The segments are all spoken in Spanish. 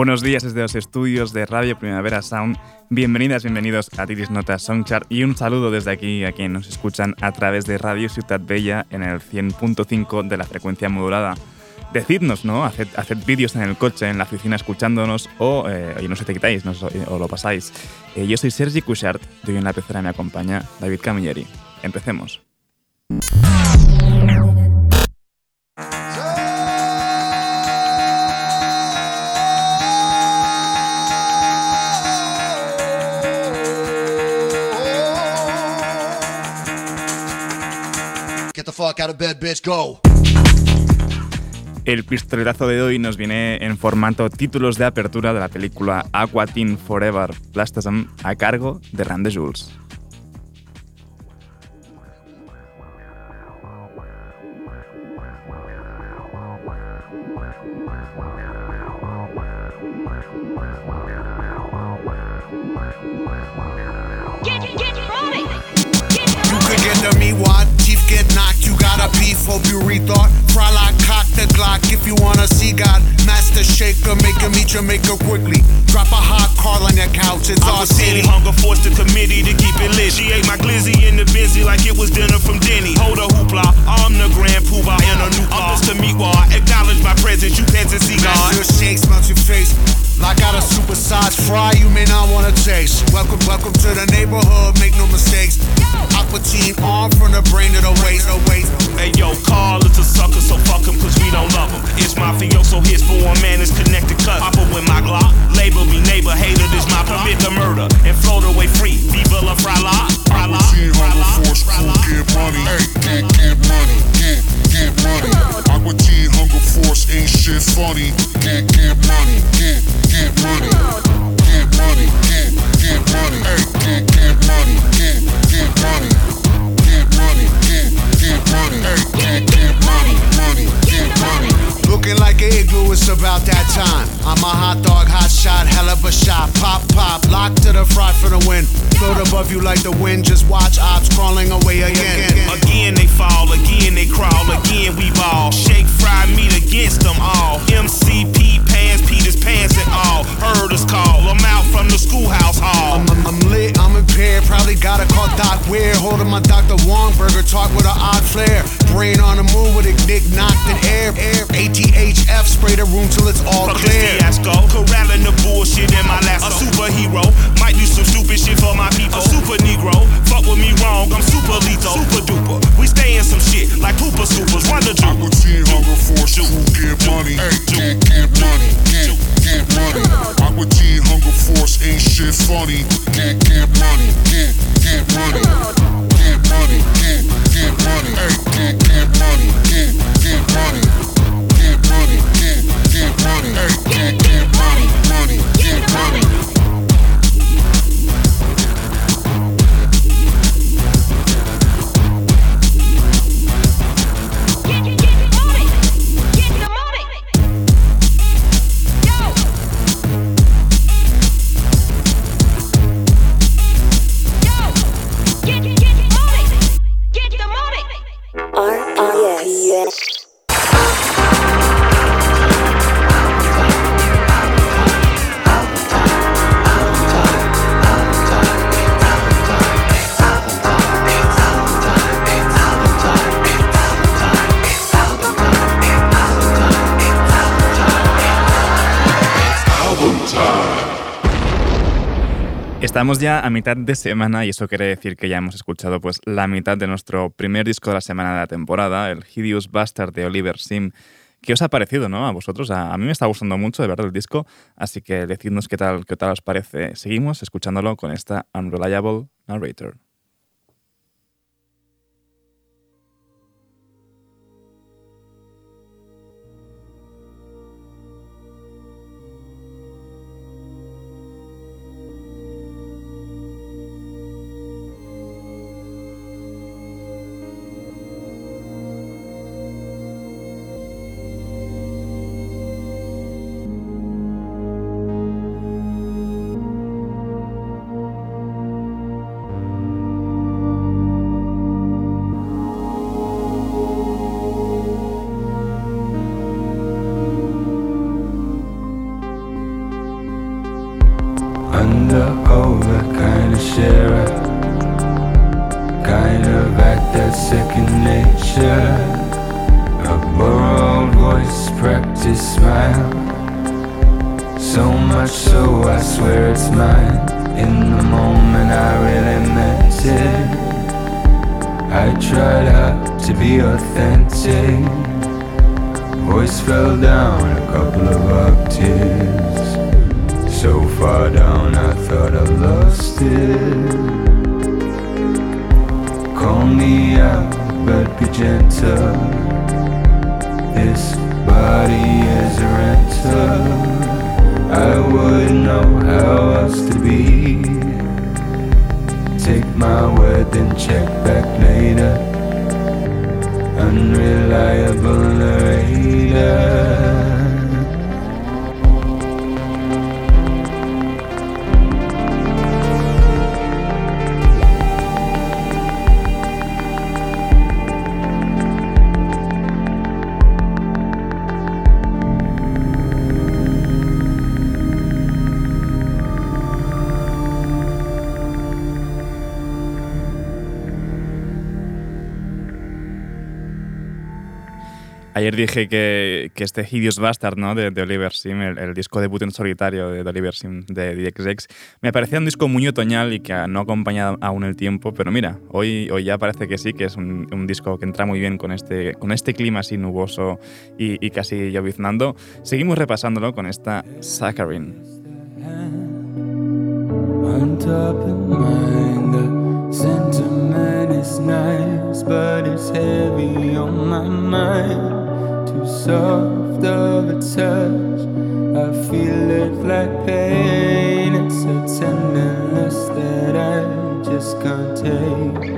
Buenos días desde los estudios de Radio Primavera Sound. Bienvenidas, bienvenidos a Tiris Notas Songchart y un saludo desde aquí a quienes nos escuchan a través de Radio Ciudad Bella en el 100.5 de la frecuencia modulada. Decidnos, ¿no? Haced, vídeos en el coche, en la oficina escuchándonos o, eh, no se te quitáis, no, o lo pasáis. Eh, yo soy Sergi Cushart y hoy en la pecera me acompaña David Camilleri. Empecemos. El pistoletazo de hoy nos viene en formato títulos de apertura de la película Aqua Teen Forever Plastasm a cargo de Randy Jules. Hope you gotta beef over your rethought. like cock the Glock if you wanna see God. Master shaker, make a meet your maker quickly. Drop a hot car on your couch, it's all city. Hunger forced the committee to keep it lit. She ate my glizzy in the busy like it was dinner from Denny. Hold a hoopla, I'm the grand poobah in a new car. I'm Mr. Meatwall, acknowledge my presence, you peasants see God. Master shakes, melt your face. Like got a supersized fry, you may not wanna taste. Welcome, welcome to the neighborhood, make no mistakes. Aqua team arm from the brain to the waist, no waist. Hey yo, Carl is a sucker, so fuck him, cause we don't love him. It's mafioso, his for a man is connected cut. Pop with my Glock, label me neighbor, hater, this my permit to murder and float away free. Viva la frala, frala, frala, force, crew, get money. Hey, get, get money, get, get money. Aqua team hunger force ain't shit funny. Get, get money, get, get money. Get money, get, get money. Hey, get, get money, get, get money. Get money, get, get money. Hey, get, get money, money, get money. Looking like an igloo, it's about that time. I'm a hot dog, hot shot, hell of a shot. Pop, pop, lock to the front for the win. Float above you like the wind, just watch ops crawling away again. Again they fall, again they crawl, again we ball. Shake, fry meat against them all. MCP pants, Peter's pants and all. Heard us call, I'm out from the schoolhouse hall. I'm, I'm, I'm lit, I'm impaired, probably gotta call Doc Weird. Holding my Dr. Wongburger talk with an odd flair. Brain on the move with a dick knocked in air. air. ATHF, spray the room till it's all Fuck clear. This fiasco, corralling the bullshit in my lasso. A superhero, might do some stupid shit for my people. A super Negro, fuck with me wrong, I'm super lethal. Super duper, we stay in some shit like Pooper Supers. Run the juke. Aqua Teen Hunger Force, crew, Estamos ya a mitad de semana y eso quiere decir que ya hemos escuchado pues la mitad de nuestro primer disco de la semana de la temporada, el Hideous Bastard de Oliver Sim. ¿Qué os ha parecido, no? A vosotros, a, mí me está gustando mucho, de verdad, el disco, así que decidnos qué tal, qué tal os parece. Seguimos escuchándolo con esta Unreliable Narrator. be authentic. Voice fell down a couple of octaves. So far down, I thought I lost it. Call me out, but be gentle. This body is a rental. I wouldn't know how else to be. Take my word, then check back later unreliable narrator Ayer dije que, que, este Hideous Bastard ¿no? de, Oliver Sim, el, disco debut en solitario de, Oliver Sim de DXX, me parecía un disco muy otoñal y que no acompaña aún el tiempo, pero mira, hoy, hoy ya parece que sí, que es un, un disco que entra muy bien con este, con este clima así nuboso y, y casi lloviznando. Seguimos repasándolo con esta Saccharine. Soft of a touch. I feel it like pain. It's a tenderness that I just can't take.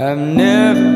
I've never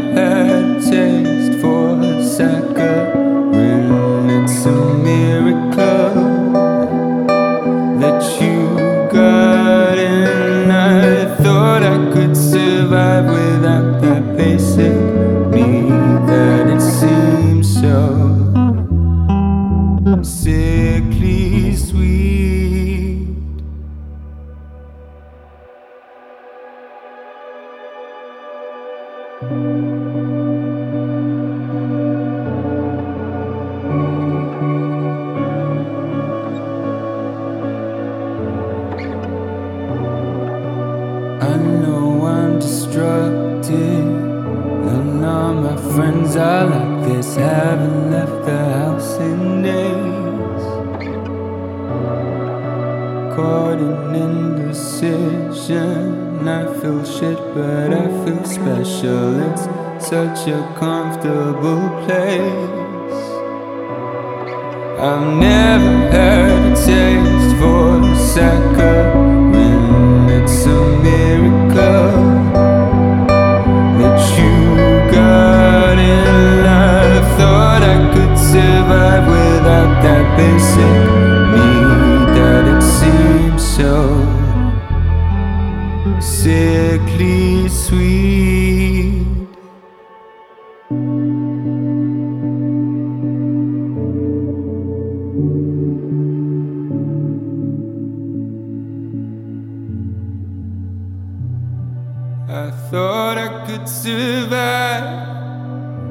survive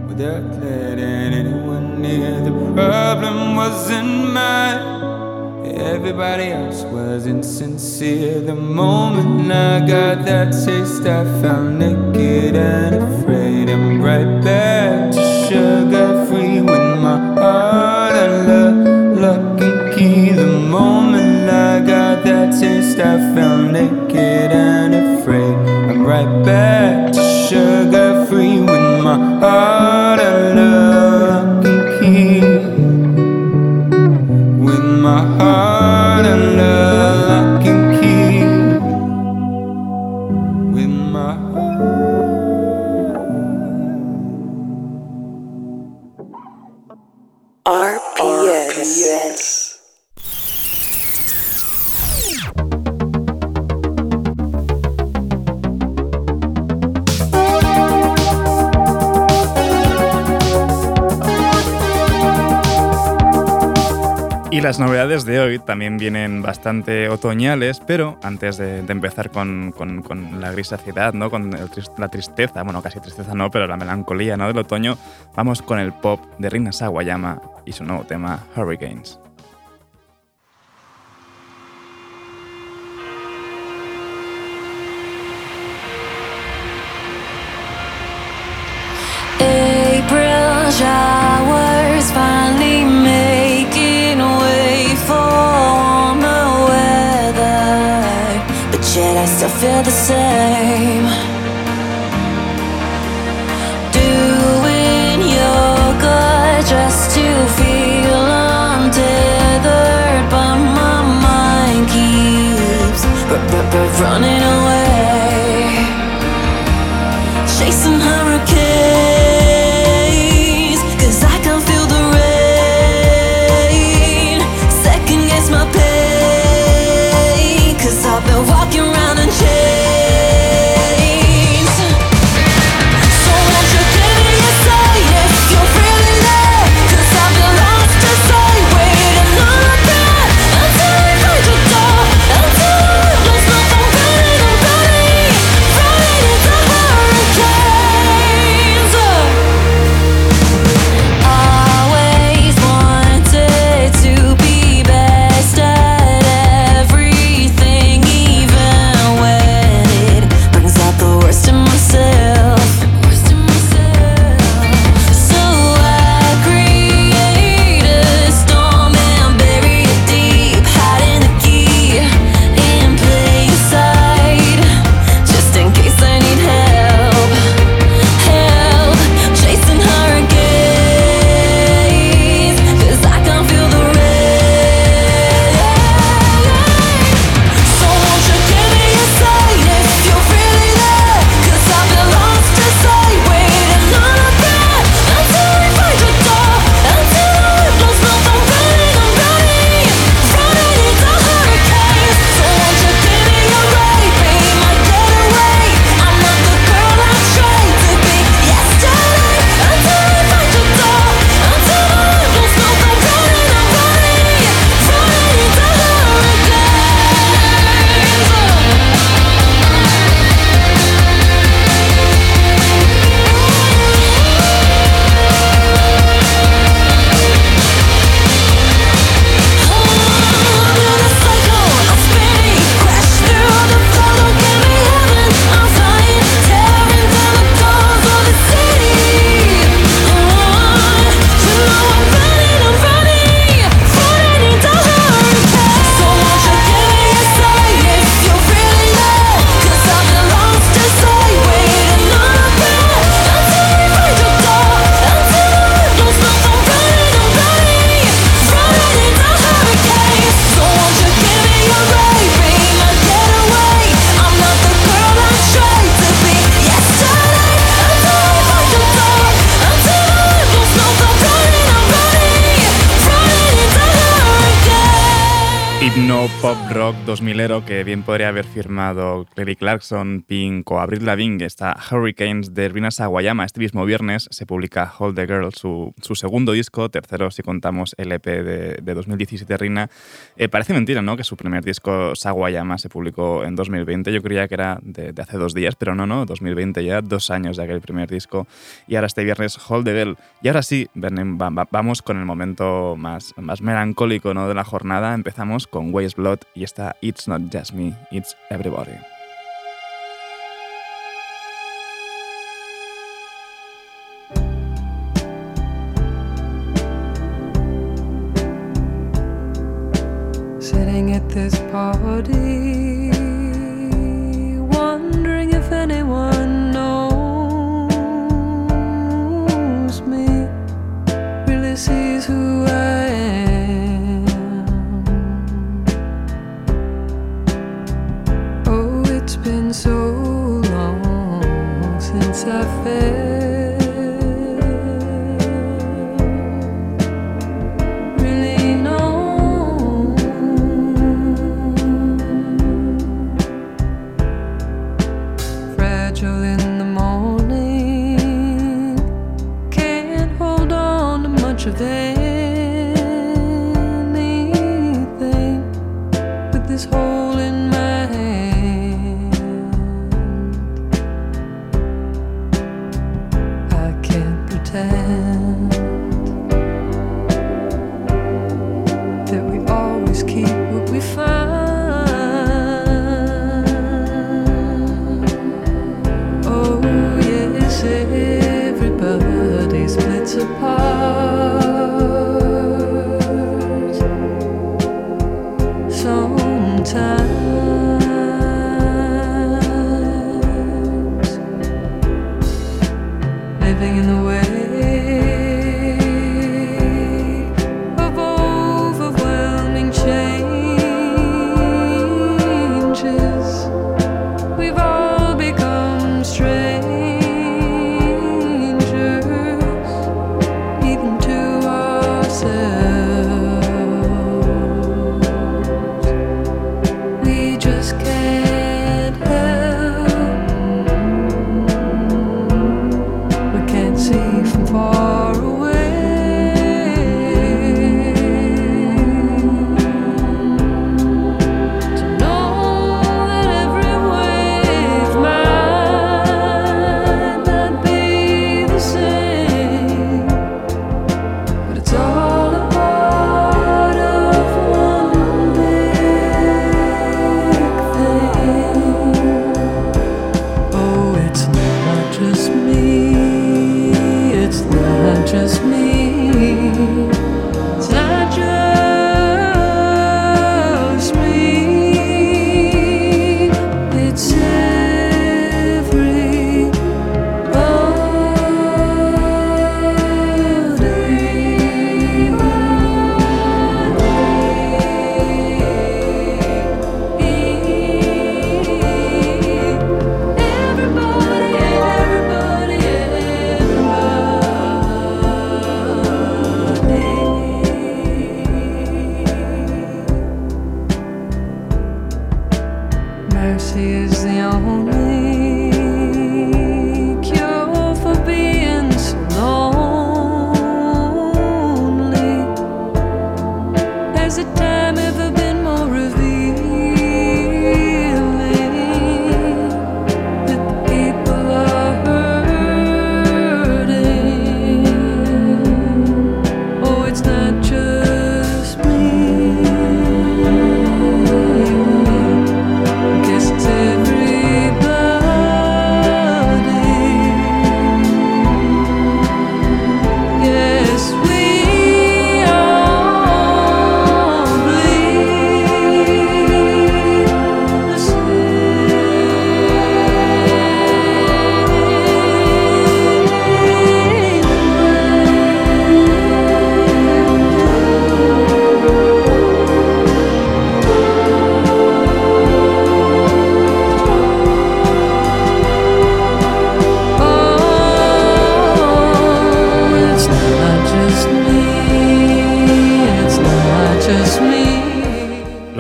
without letting anyone near. The problem wasn't mine, Everybody else was insincere. The moment I got that taste, I felt naked and afraid. I'm right back to sugar free with my heart and love, luck and key. The moment I got that taste, I felt naked and afraid. I'm right back también vienen bastante otoñales, pero antes de, empezar con, la grisacidad, ¿no? con la tristeza, bueno, casi tristeza no, pero la melancolía ¿no? del otoño, vamos con el pop de Rina Sawayama y su nuevo tema Hurricanes. April showers feel the same. 2000ero que bien podría haber firmado Clary Clarkson, Pink o Avril Lavigne está Hurricanes de Rina Sawayama. Este mismo viernes se publica Hold the Girl, su, su segundo disco, tercero si contamos el EP de, de 2017 Rina. Eh, parece mentira, ¿no? Que su primer disco Sawayama se publicó en 2020. Yo creía que era de, de, hace dos días, pero no, no, 2020 ya, dos años de aquel primer disco. Y ahora este viernes Hold the Girl. Y ahora sí, vamos con el momento más, más melancólico ¿no? de la jornada. Empezamos con Waste Blood y está It's Not Just Me, It's Everybody. Sitting at this party,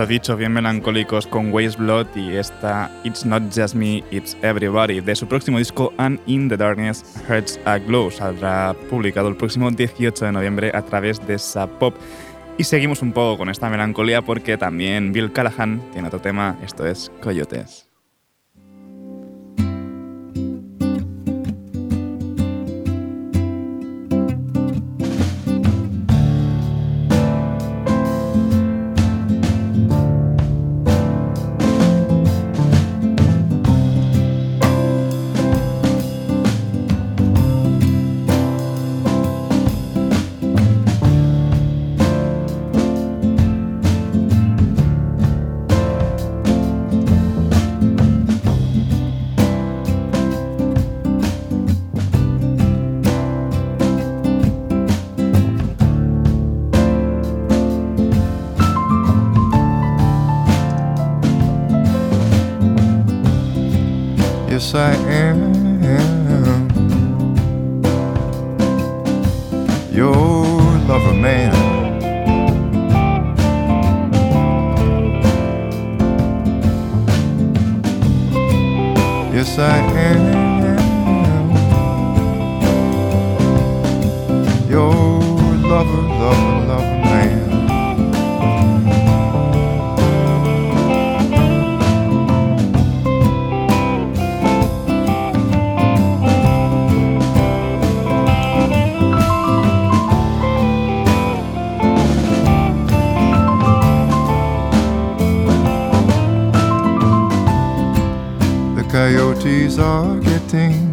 Lo dicho, bien melancólicos con Waste Blood y esta It's Not Just Me, It's Everybody. De su próximo disco, And in the Darkness Hurts a Glow, saldrá publicado el próximo 18 de noviembre a través de Pop. Y seguimos un poco con esta melancolía porque también Bill Callahan tiene otro tema, esto es Coyotes. Are getting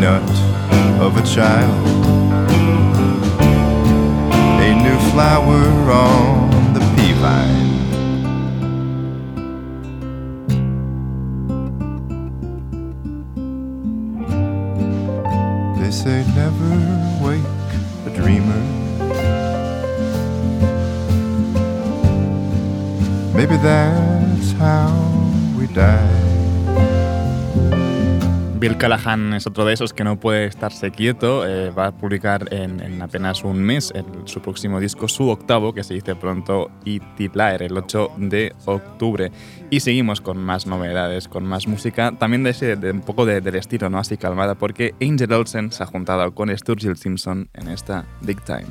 peanut of a child, a new flower on the pea vine. They say never wake a dreamer. Maybe that's how we die. Bill Callahan es otro de esos que no puede estarse quieto. eh, va a publicar en, en apenas un mes su próximo disco, su octavo, que se dice pronto Itilaer, el 8 de octubre. Y seguimos con más novedades, con más música, también de, ese, un poco de- del estilo, ¿no? Así calmada, porque Angel Olsen se ha juntado con Sturgill Simpson en esta Big Time.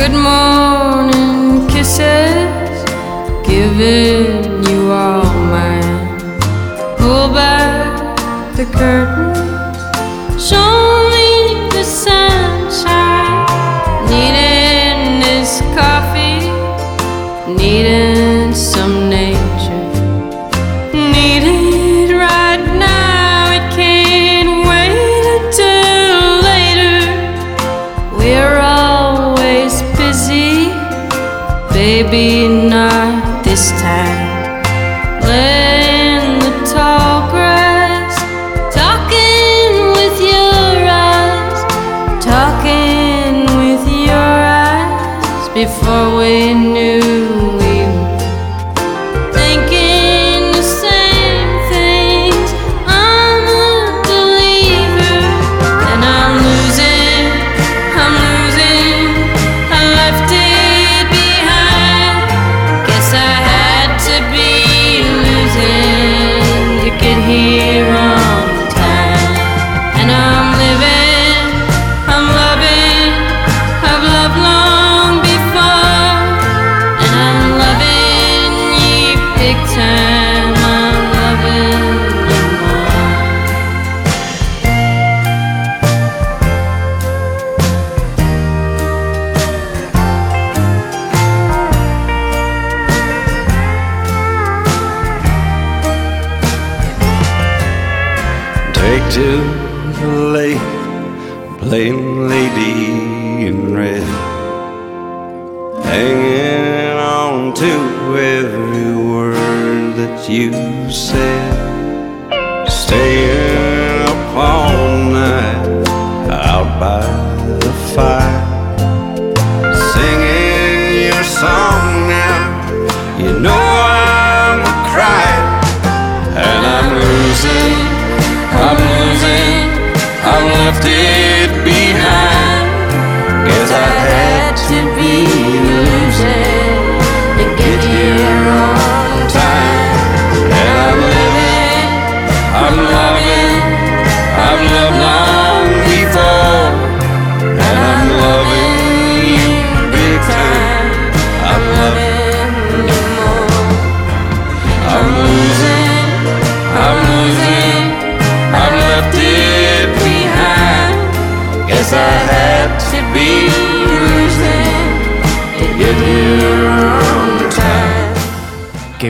Good morning kisses, giving you all mine. Pull back the curtains, show me the sunshine.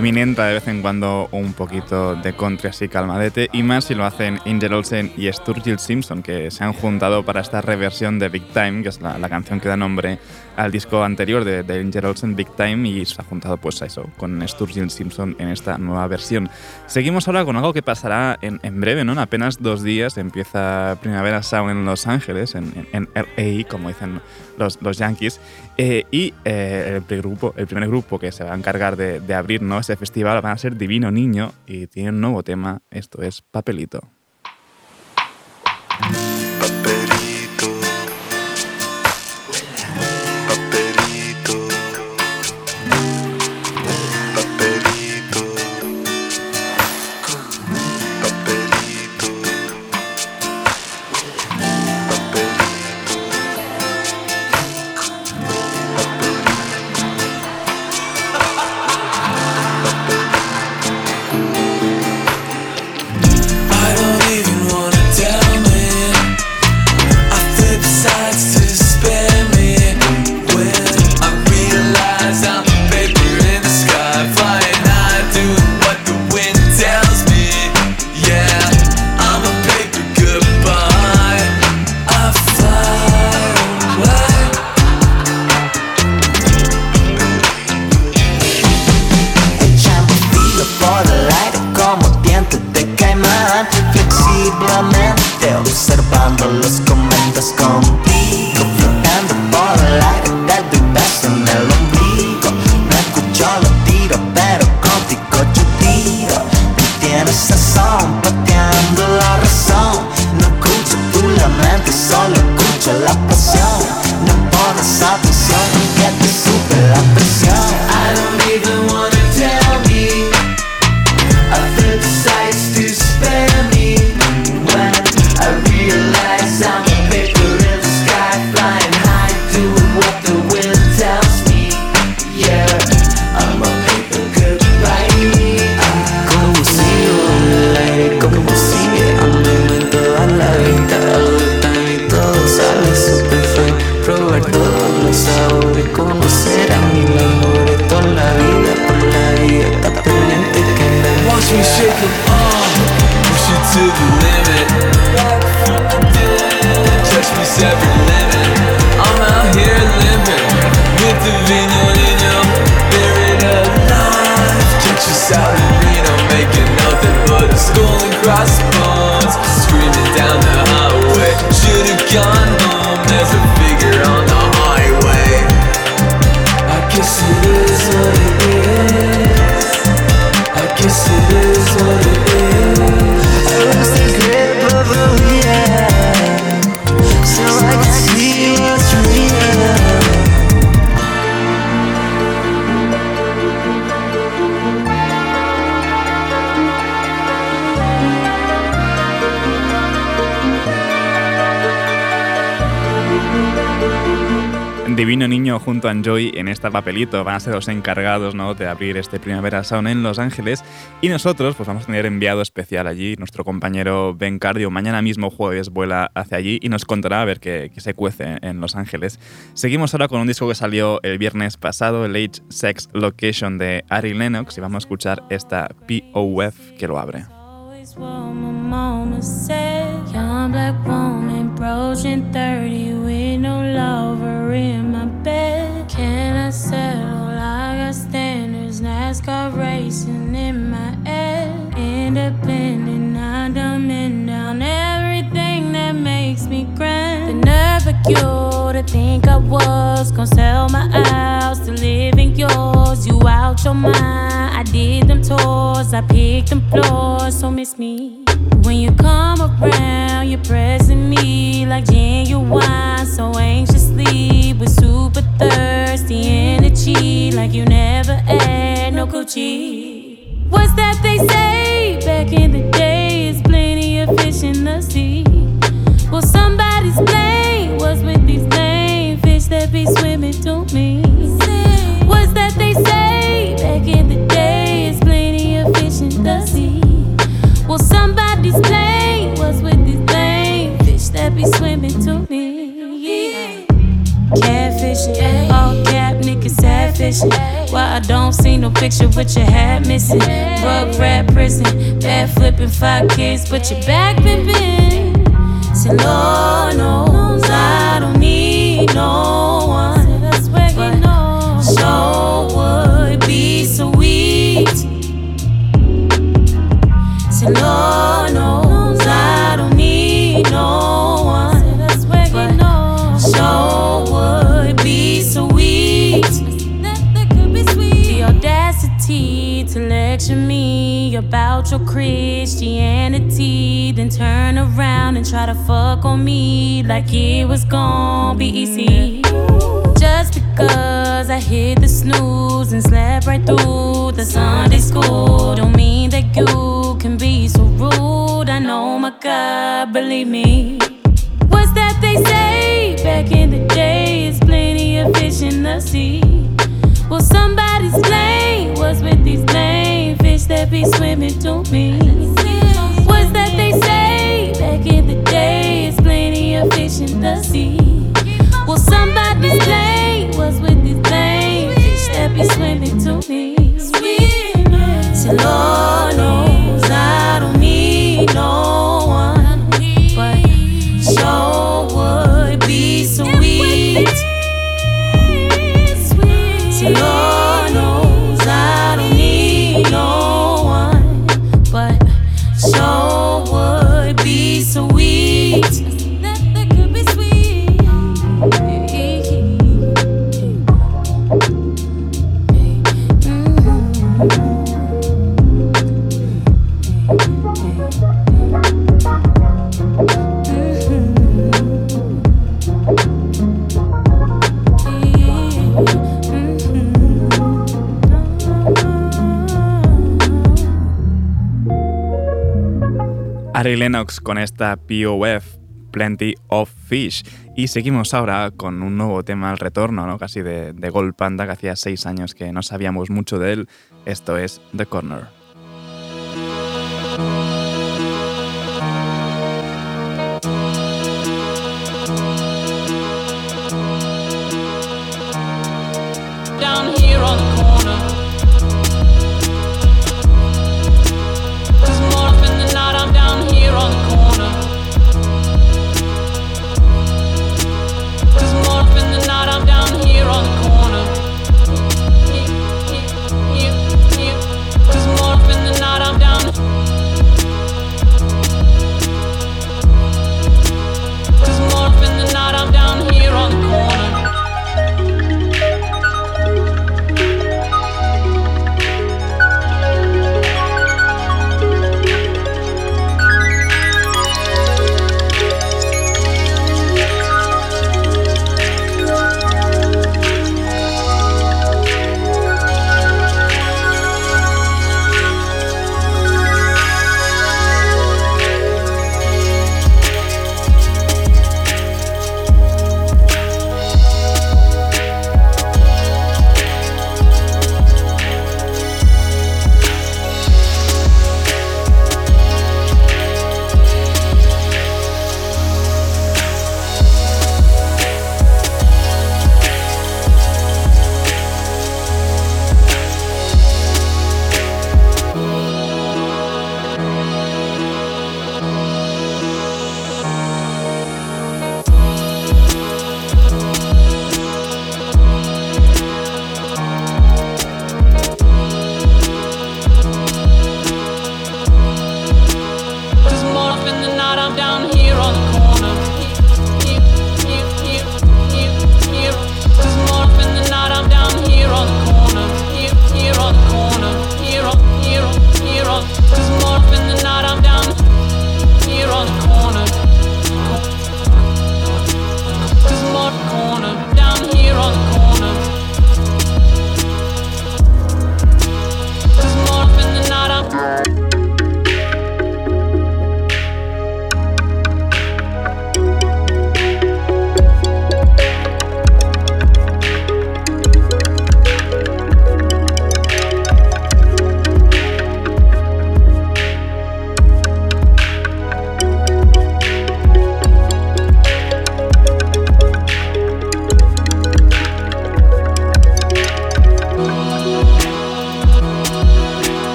pimienta de vez en cuando un poquito de country así calmadete y más si lo hacen Angel Olsen y Sturgill Simpson que se han juntado para esta reversión de Big Time, que es la canción que da nombre al disco anterior de Danger Olsen, Big Time, y se ha juntado pues a eso, con Sturgill Simpson en esta nueva versión. Seguimos ahora con algo que pasará en, en breve, ¿no? En apenas dos días empieza Primavera Sound en Los Ángeles, en, en, en LA, como dicen los, los Yankees, eh, y eh, el, primer grupo, el primer grupo que se va a encargar de, de abrir ¿no? ese festival van a ser Divino Niño, y tiene un nuevo tema, esto es Papelito. la passione, non può stare. Junto a Enjoy en este papelito van a ser los encargados ¿no? de abrir este Primavera Sound en Los Ángeles y nosotros pues vamos a tener enviado especial allí, nuestro compañero Ben Cardio mañana mismo jueves vuela hacia allí y nos contará a ver qué, qué se cuece en Los Ángeles. Seguimos ahora con un disco que salió el viernes pasado, el Age Sex Location de Ari Lennox y vamos a escuchar esta POF que lo abre. What said. Young black woman approaching 30 with no lover in my you to think I was gonna sell my house to live in yours. You out your mind. I did them tours, I picked them floors, so miss me. When you come around, you're pressing me like genuine, so anxiously with super thirsty energy, like you never had no Gucci. What's that they say back in the days? Plenty of fish in the sea. Well, somebody's me. What's that they say back in the days? Plenty of fish in the sea. Well, somebody's blame was with these lame fish that be swimming to me. Catfishing, all cap niggas sad fishing. Why I don't see no picture with your hat missing? Rug rat prison, bad flipping five kids, but your back been bent. Say, Lord knows I don't need no Say, Lord knows I don't need no one. But sure would be sweet. The audacity to lecture me about your Christianity, then turn around and try to fuck on me like it was gonna be easy. Just because I hit the snooze and slept right through the Sunday school, Believe me. What's that they say back in the days? Plenty of fish in the sea. Well, somebody's blame was with these lame fish that be swimming to me. Con esta POF, Plenty of Fish. Y seguimos ahora con un nuevo tema al retorno, ¿no? casi de, de Gold Panda, que hacía seis años que no sabíamos mucho de él. Esto es The Corner.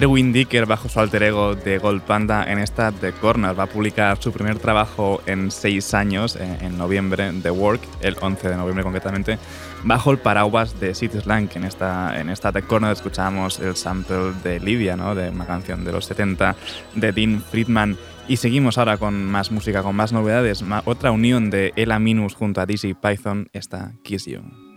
Derwin Dicker bajo su alter ego de Gold Panda en esta The Corner. Va a publicar su primer trabajo en seis años, eh, en noviembre, The Work, el 11 de noviembre concretamente, bajo el paraguas de City Slang. En esta, en esta The Corner escuchamos el sample de Lydia, ¿no? de una canción de los 70 de Dean Friedman. Y seguimos ahora con más música, con más novedades. Otra unión de Ella Minus junto a DC Python, esta Kiss You.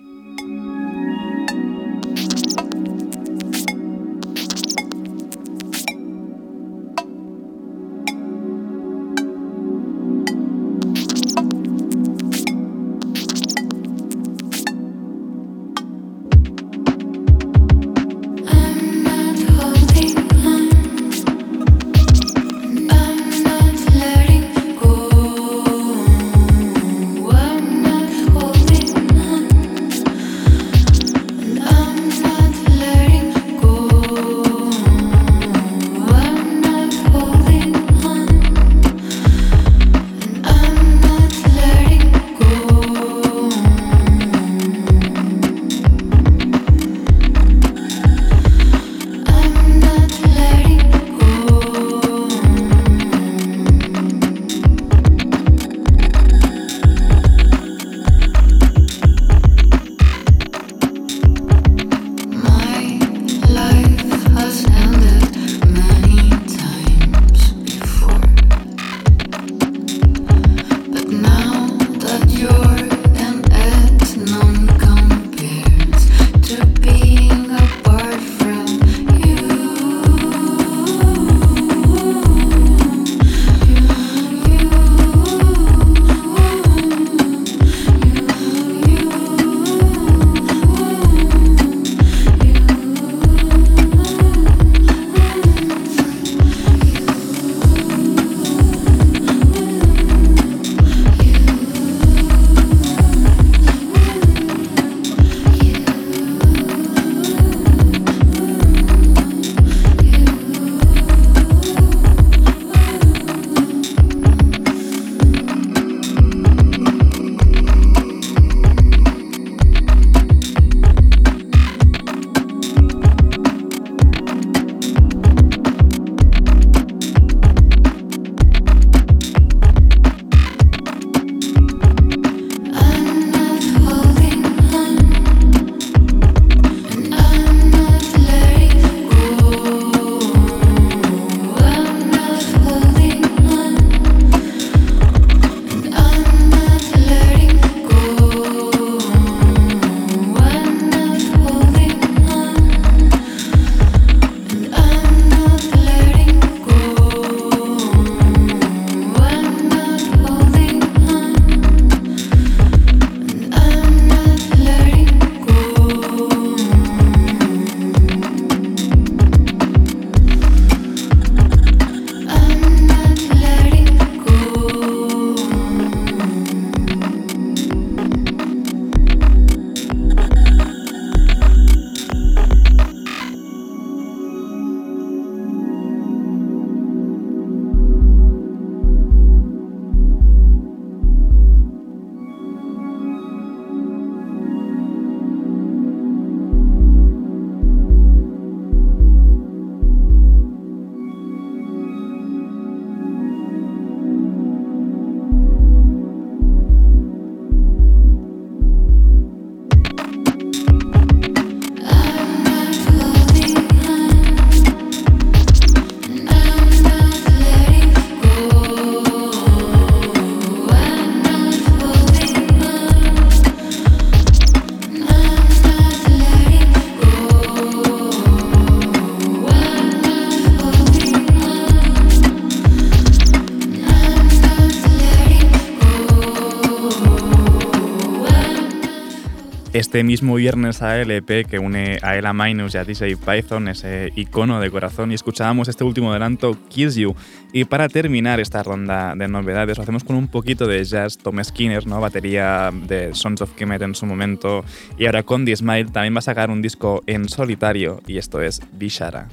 Este mismo viernes ALP que une a Ella Minus y a DJ Python, ese icono de corazón, y escuchábamos este último adelanto, Kiss You. Y para terminar esta ronda de novedades, lo hacemos con un poquito de jazz, Tom Skinner, ¿no? batería de Sons of Kemet en su momento, y ahora con The Smile también va a sacar un disco en solitario, y esto es Bishara.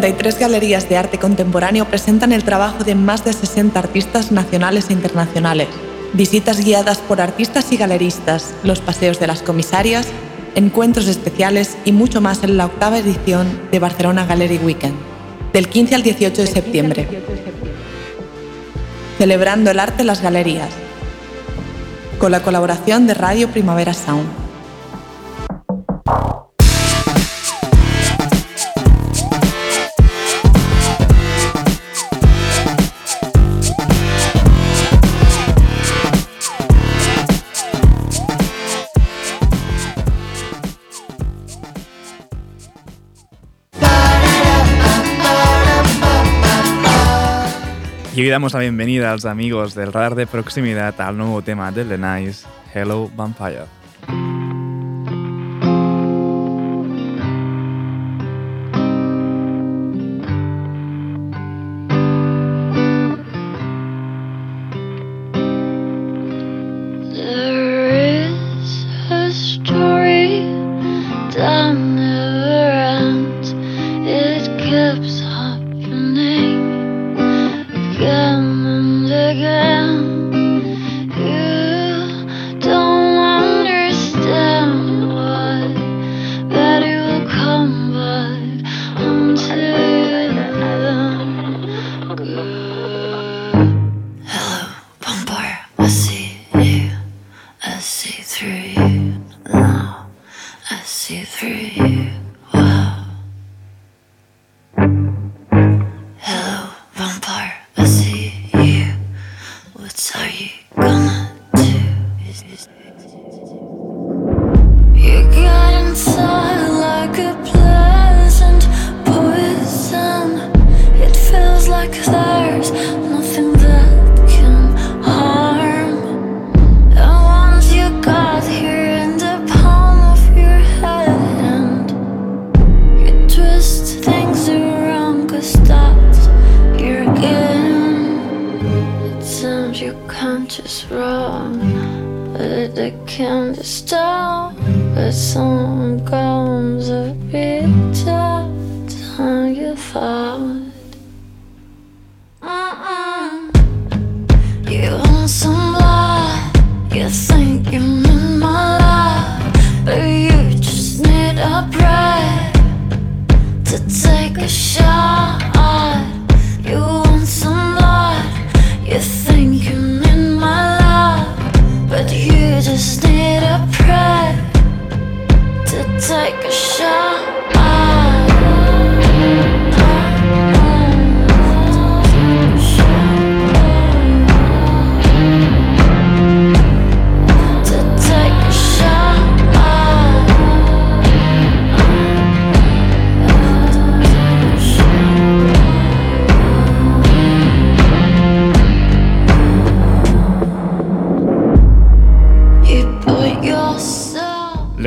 33 galerías de arte contemporáneo presentan el trabajo de más de 60 artistas nacionales e internacionales. Visitas guiadas por artistas y galeristas, los paseos de las comisarias, encuentros especiales y mucho más en la octava edición de Barcelona Gallery Weekend, del 15 al 18 de septiembre. Celebrando el arte en las galerías, con la colaboración de Radio Primavera Sound. Y hoy damos la bienvenida a los amigos del radar de proximidad al nuevo tema de The Nice, Hello Vampire.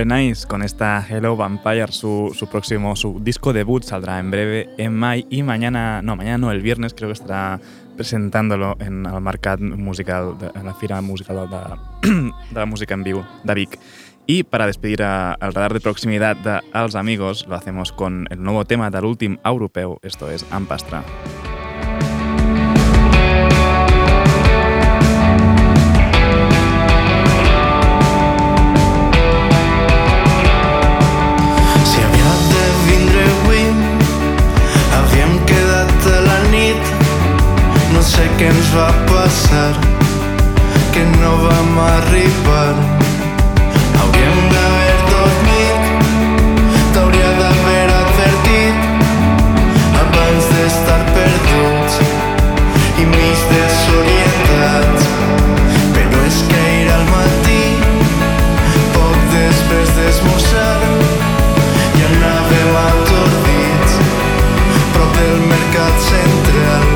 Nice con esta Hello Vampire, su, su próximo, su disco debut saldrá en breve en May y mañana, no, mañana no, el viernes creo que estará presentándolo en el Mercat Musical, de, en la Fira Musical de, de la Música en Vivo, de Vic. Y para despedir a- al radar de proximidad de Els Amigos, lo hacemos con el nuevo tema del último europeo, esto es Ampastra. Sé què ens va passar, que no vam arribar. Hauríem d'haver dormit, t'hauria d'haver advertit abans d'estar perduts i mig desorientats. Però és que era al matí, poc després d'esmorzar, i anàvem atordits prop del mercat central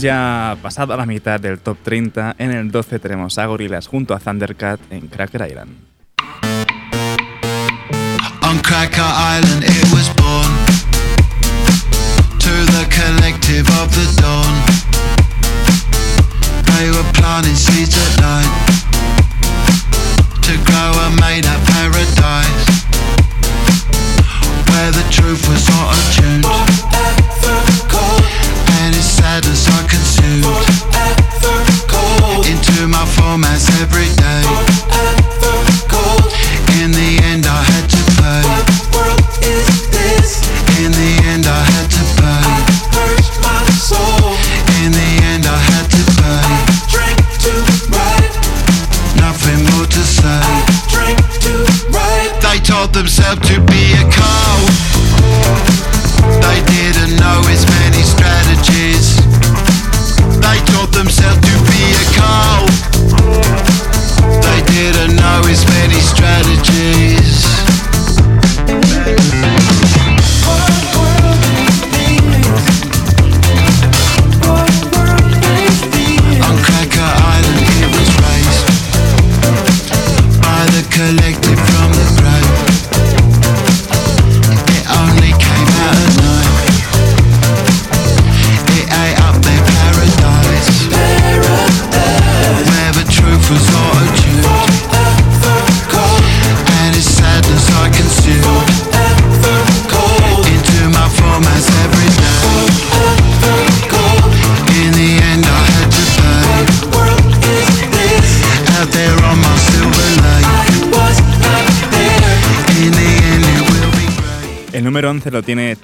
Estamos ya pasado a la mitad del top 30. En el 12 tenemos a Gorillaz junto a Thundercat en Cracker Cracker Island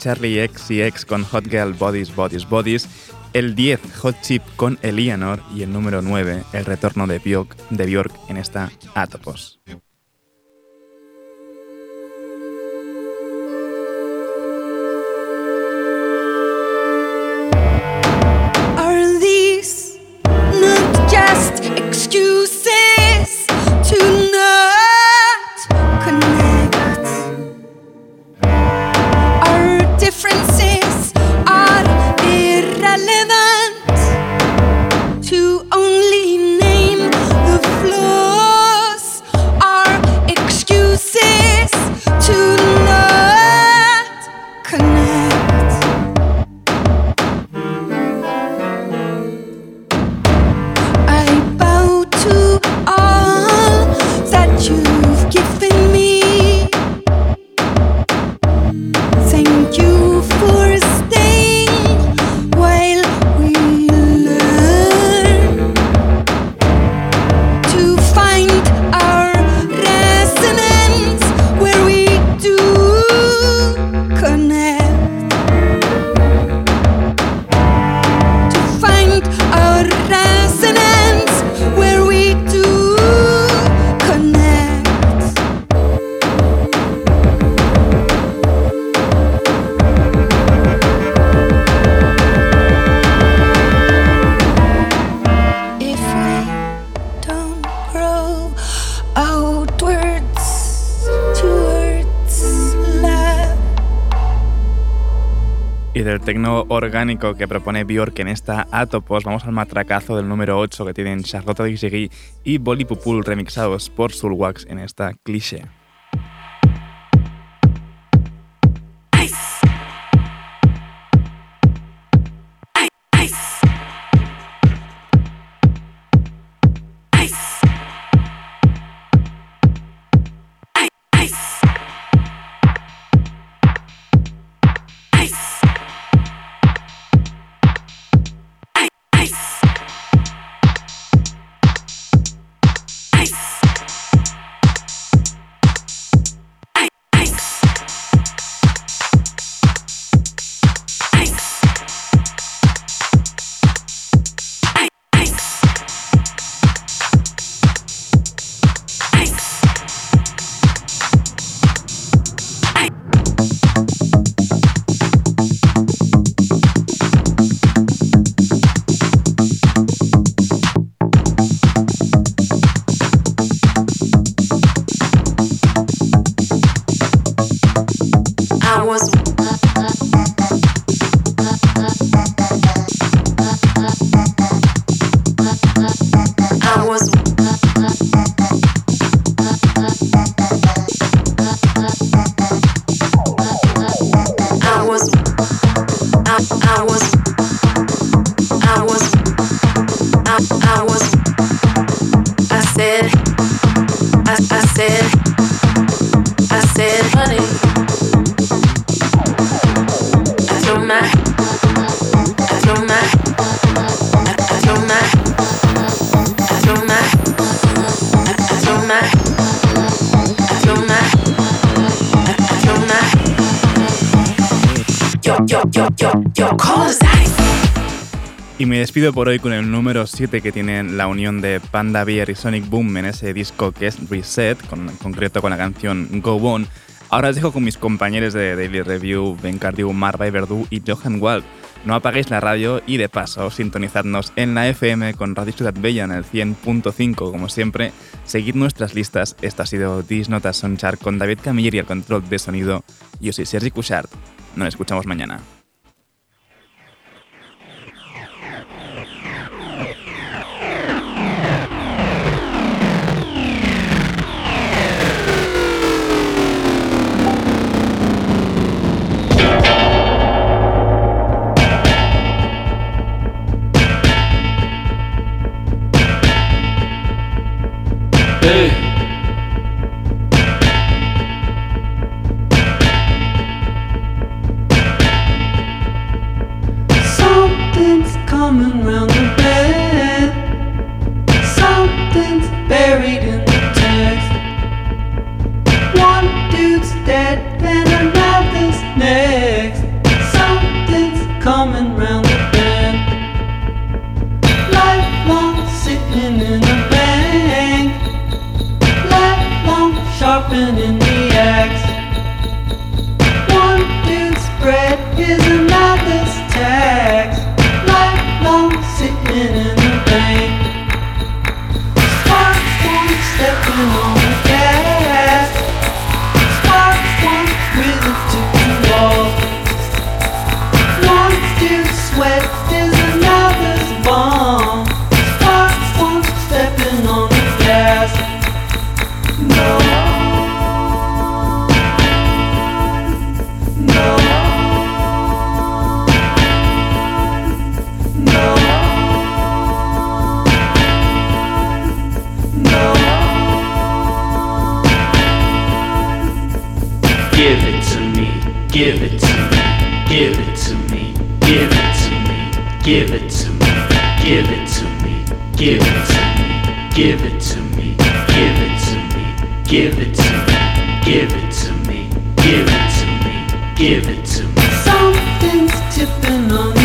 Charlie X y X con Hot Girl Bodies, Bodies, Bodies, el 10 Hot Chip con Eleanor y el número 9 el retorno de Bjork, de en esta Atopos. tecno orgánico que propone Bjork en esta Atopos, vamos al matracazo del número 8 que tienen Charlotte Dixigui y Bolly Pupul remixados por Sulwax en esta cliché. Y me despido por hoy con el número 7 que tiene la unión de Panda Bear y Sonic Boom en ese disco que es Reset, con, en concreto con la canción Go On. Ahora os dejo con mis compañeros de Daily Review, Ben Cardiu, Marva y Verdú y Johan Wald. No apaguéis la radio y de paso sintonizadnos en la FM con Radio Ciudad Bella en el 100.5 como siempre. Seguid nuestras listas. Esto ha sido Dis Notas Sonchar con David Camilleri al control de sonido. Yo soy Sergi Cushart. Nos escuchamos mañana. Give it to me, give it to me, give it to me, give it to me, give it to me, give it to me, give it to me, give it to me, give it to me, give it to me, give it to me, give it to me. Something's tipping on